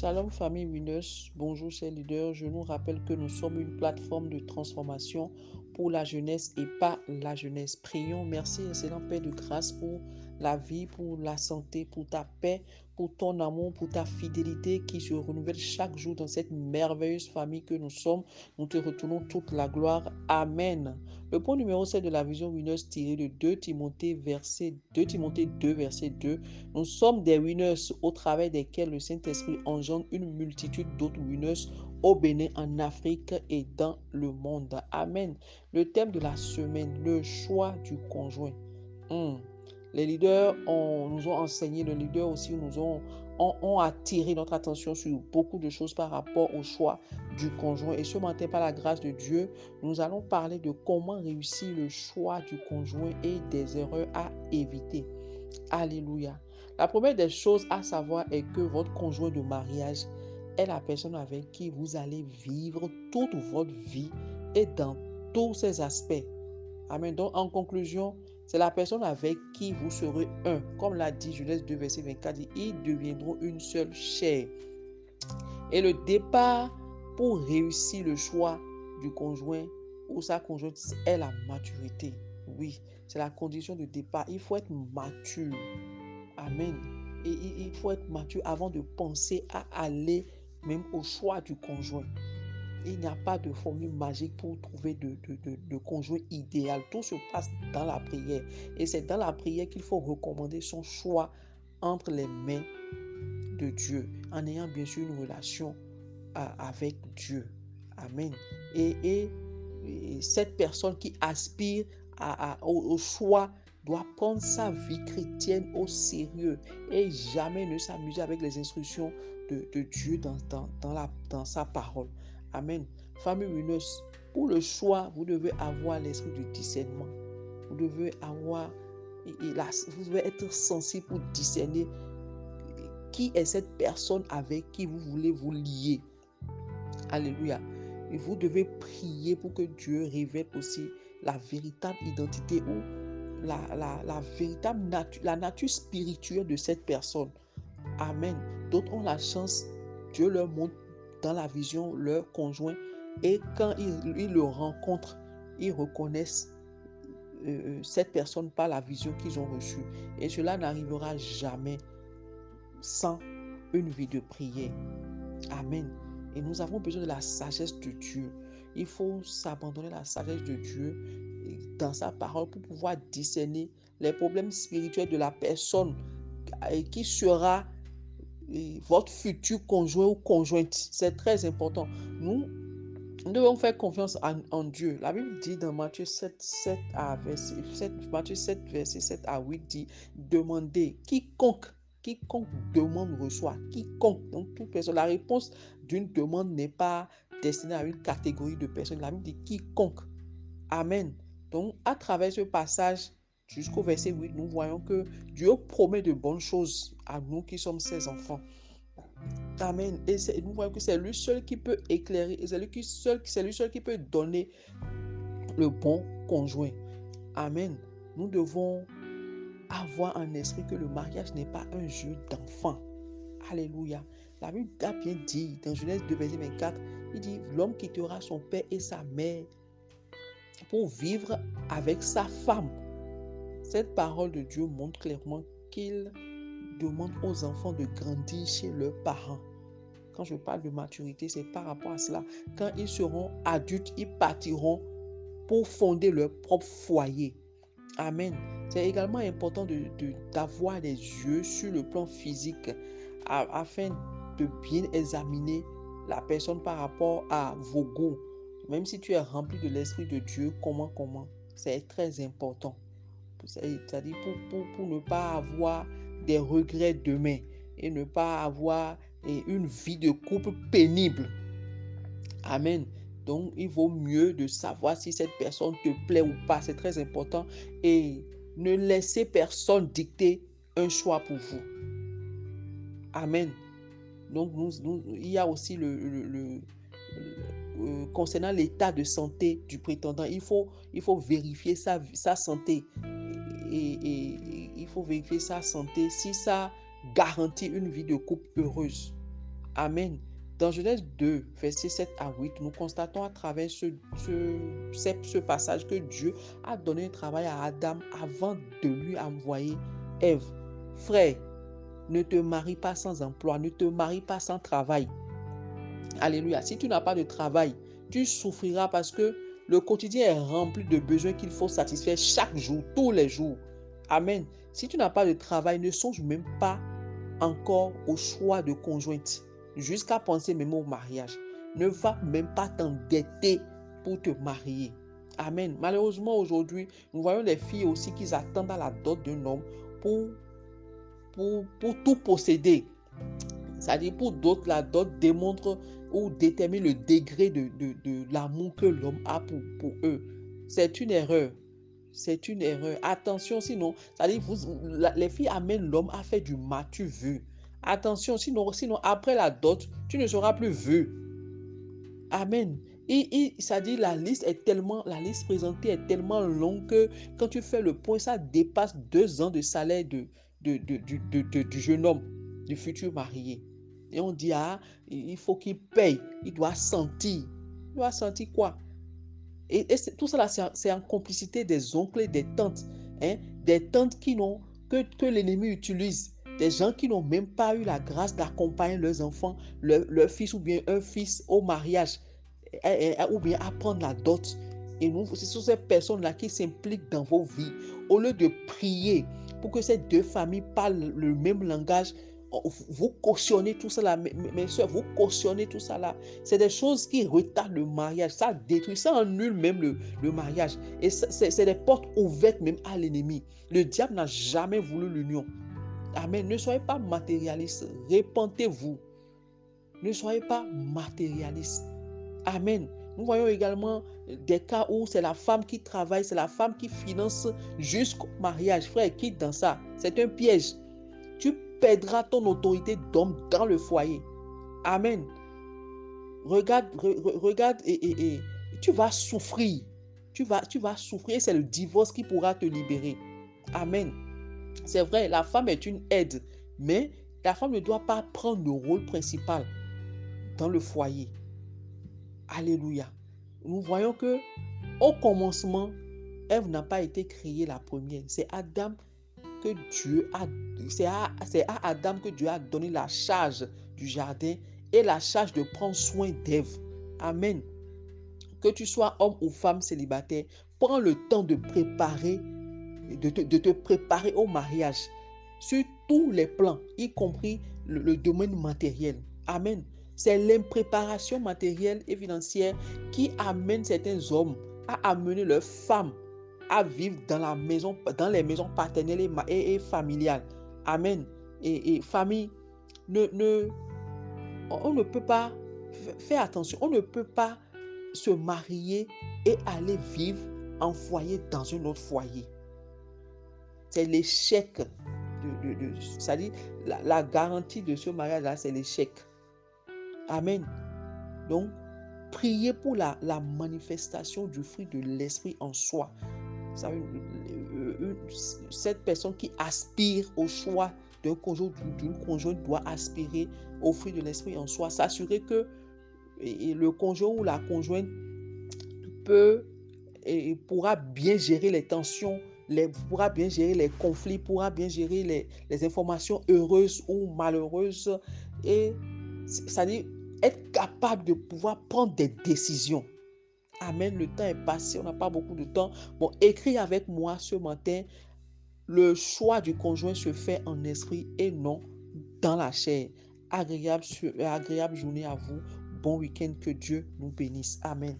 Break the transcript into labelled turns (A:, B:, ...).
A: Shalom famille Winners, bonjour chers leaders. Je nous rappelle que nous sommes une plateforme de transformation la jeunesse et pas la jeunesse. Prions, merci excellent Père de grâce pour la vie, pour la santé, pour ta paix, pour ton amour, pour ta fidélité qui se renouvelle chaque jour dans cette merveilleuse famille que nous sommes. Nous te retournons toute la gloire. Amen. Le point numéro 7 de la vision Winners tiré de 2 Timothée, verset 2 Timothée 2, verset 2. Nous sommes des winners au travers desquels le Saint-Esprit engendre une multitude d'autres winners au Bénin, en Afrique et dans le monde. Amen. Le thème de la semaine, le choix du conjoint. Hmm. Les leaders nous ont enseigné, les leaders aussi nous ont, ont, attiré notre attention sur beaucoup de choses par rapport au choix du conjoint. Et ce matin, par la grâce de Dieu, nous allons parler de comment réussir le choix du conjoint et des erreurs à éviter. Alléluia. La première des choses à savoir est que votre conjoint de mariage est la personne avec qui vous allez vivre toute votre vie et dans tous ses aspects. Amen. Donc, en conclusion, c'est la personne avec qui vous serez un. Comme l'a dit Genèse 2, verset 24, ils deviendront une seule chair. Et le départ pour réussir le choix du conjoint ou sa conjointe est la maturité. Oui, c'est la condition de départ. Il faut être mature. Amen. Et il faut être mature avant de penser à aller même au choix du conjoint. Il n'y a pas de formule magique pour trouver de, conjoint idéal. Tout se passe dans la prière. Et c'est dans la prière qu'il faut recommander son choix entre les mains de Dieu, en ayant bien sûr une relation avec Dieu. Amen. Et, cette personne qui aspire à, au, choix doit prendre sa vie chrétienne au sérieux et jamais ne s'amuser avec les instructions de, Dieu dans, dans, la, dans sa parole. Amen. Famille lumineuse, pour le choix, vous devez avoir l'esprit du discernement. Vous devez avoir, vous devez être sensible pour discerner qui est cette personne avec qui vous voulez vous lier. Alléluia. Et vous devez prier pour que Dieu révèle aussi la véritable identité ou la, la véritable nature, la nature spirituelle de cette personne. Amen. D'autres ont la chance, Dieu leur montre dans la vision leur conjoint et quand ils, le rencontrent, ils reconnaissent euh, euh, cette personne par la vision qu'ils ont reçue. Et cela n'arrivera jamais sans une vie de prière. Amen. Et nous avons besoin de la sagesse de Dieu. Il faut s'abandonner à la sagesse de Dieu dans sa parole pour pouvoir discerner les problèmes spirituels de la personne qui sera votre futur conjoint ou conjointe. C'est très important. Nous, devons faire confiance en, Dieu. La Bible dit dans Matthieu 7, 7 à verset, 7, Matthieu 7, verset 7 à 8 dit Demandez, quiconque, quiconque demande reçoit. Quiconque, donc toute personne. La réponse d'une demande n'est pas destinée à une catégorie de personnes. La Bible dit quiconque. Amen. Donc, à travers ce passage, jusqu'au verset 8, nous voyons que Dieu promet de bonnes choses à nous qui sommes ses enfants. Amen. Et nous voyons que c'est lui seul qui peut éclairer, c'est lui, seul, lui seul qui peut donner le bon conjoint. Amen. Nous devons avoir un esprit que le mariage n'est pas un jeu d'enfant. Alléluia. La Bible a bien dit dans Genèse 2, verset 24, il dit, l'homme quittera son père et sa mère pour vivre avec sa femme. Cette parole de Dieu montre clairement qu'il demande aux enfants de grandir chez leurs parents. Quand je parle de maturité, c'est par rapport à cela. Quand ils seront adultes, ils partiront pour fonder leur propre foyer. Amen. C'est également important d'avoir de, des yeux sur le plan physique afin de bien examiner la personne par rapport à vos goûts. Même si tu es rempli de l'Esprit de Dieu, comment, comment, c'est très important. C'est-à-dire pour, pour, ne pas avoir des regrets demain et ne pas avoir une vie de couple pénible. Amen. Donc, il vaut mieux de savoir si cette personne te plaît ou pas. C'est très important. Et ne laissez personne dicter un choix pour vous. Amen. Donc, il y a aussi le, le, euh, concernant l'état de santé du prétendant, il faut, il faut vérifier sa, sa santé et, il faut vérifier sa santé si ça garantit une vie de couple heureuse. Amen. Dans Genèse 2, versets 7 à 8, nous constatons à travers ce, passage que Dieu a donné un travail à Adam avant de lui envoyer Ève. Frère, ne te marie pas sans emploi, ne te marie pas sans travail. Alléluia. Si tu n'as pas de travail, tu souffriras parce que le quotidien est rempli de besoins qu'il faut satisfaire chaque jour, tous les jours. Amen. Si tu n'as pas de travail, ne songe même pas encore au choix de conjointe, jusqu'à penser même au mariage. Ne va même pas t'endetter pour te marier. Amen. Malheureusement, aujourd'hui, nous voyons les filles aussi qui attendent à la dot d'un homme pour, pour, pour tout posséder. C'est-à-dire, pour d'autres, la dot démontre ou détermine le degré de, de, de l'amour que l'homme a pour, pour eux. C'est une erreur. C'est une erreur. Attention, sinon, c'est-à-dire, les filles amènent l'homme à faire du matu vu. Attention, sinon, sinon, après la dot, tu ne seras plus vu. Amen. Et, ça dit la liste est tellement, la liste présentée est tellement longue que quand tu fais le point, ça dépasse deux ans de salaire de, de, de, du jeune homme, du futur marié. Et on dit, ah, il faut qu'il paye, il doit sentir. Il doit sentir quoi? Et, tout ça, c'est en complicité des oncles et des tantes. Hein? Des tantes qui n'ont que, que l'ennemi utilise. Des gens qui n'ont même pas eu la grâce d'accompagner leurs enfants, leur, leur, fils ou bien un fils au mariage, ou bien apprendre la dot. Et nous, ce sont ces personnes-là qui s'impliquent dans vos vies. Au lieu de prier pour que ces deux familles parlent le même langage, vous cautionnez tout ça là, mes, soeurs, vous cautionnez tout ça là. C'est des choses qui retardent le mariage, ça détruit, ça annule même le, le mariage. Et c'est des portes ouvertes même à l'ennemi. Le diable n'a jamais voulu l'union. Amen. Ne soyez pas matérialiste, répentez-vous. Ne soyez pas matérialiste. Amen. Nous voyons également des cas où c'est la femme qui travaille, c'est la femme qui finance jusqu'au mariage. Frère, quitte dans ça? C'est un piège. Perdras ton autorité d'homme dans le foyer. Amen. Regarde, regarde et, tu vas souffrir. Tu vas, tu vas souffrir. C'est le divorce qui pourra te libérer. Amen. C'est vrai, la femme est une aide, mais la femme ne doit pas prendre le rôle principal dans le foyer. Alléluia. Nous voyons que au commencement, Ève n'a pas été créée la première. C'est Adam que Dieu a, c'est à, à, Adam que Dieu a donné la charge du jardin et la charge de prendre soin d'Ève. Amen. Que tu sois homme ou femme célibataire, prends le temps de préparer, de te, de te préparer au mariage sur tous les plans, y compris le, le domaine matériel. Amen. C'est l'impréparation matérielle et financière qui amène certains hommes à amener leurs femmes à vivre dans, la maison, dans les maisons paternelles et, familiales. Amen. Et, famille, ne, ne, on ne peut pas, faire attention, on ne peut pas se marier et aller vivre en foyer dans un autre foyer. C'est l'échec. De, C'est-à-dire, la, la, garantie de ce mariage-là, c'est l'échec. Amen. Donc, priez pour la, la manifestation du fruit de l'esprit en soi cette personne qui aspire au choix d'un conjoint, d'une conjointe doit aspirer au fruit de l'esprit en soi, s'assurer que le conjoint ou la conjointe peut et pourra bien gérer les tensions, pourra bien gérer les conflits, pourra bien gérer les, les informations heureuses ou malheureuses et c'est-à-dire être capable de pouvoir prendre des décisions. Amen. Le temps est passé. On n'a pas beaucoup de temps. Bon, écris avec moi ce matin. Le choix du conjoint se fait en esprit et non dans la chair. Agréable, agréable journée à vous. Bon week-end. Que Dieu nous bénisse. Amen.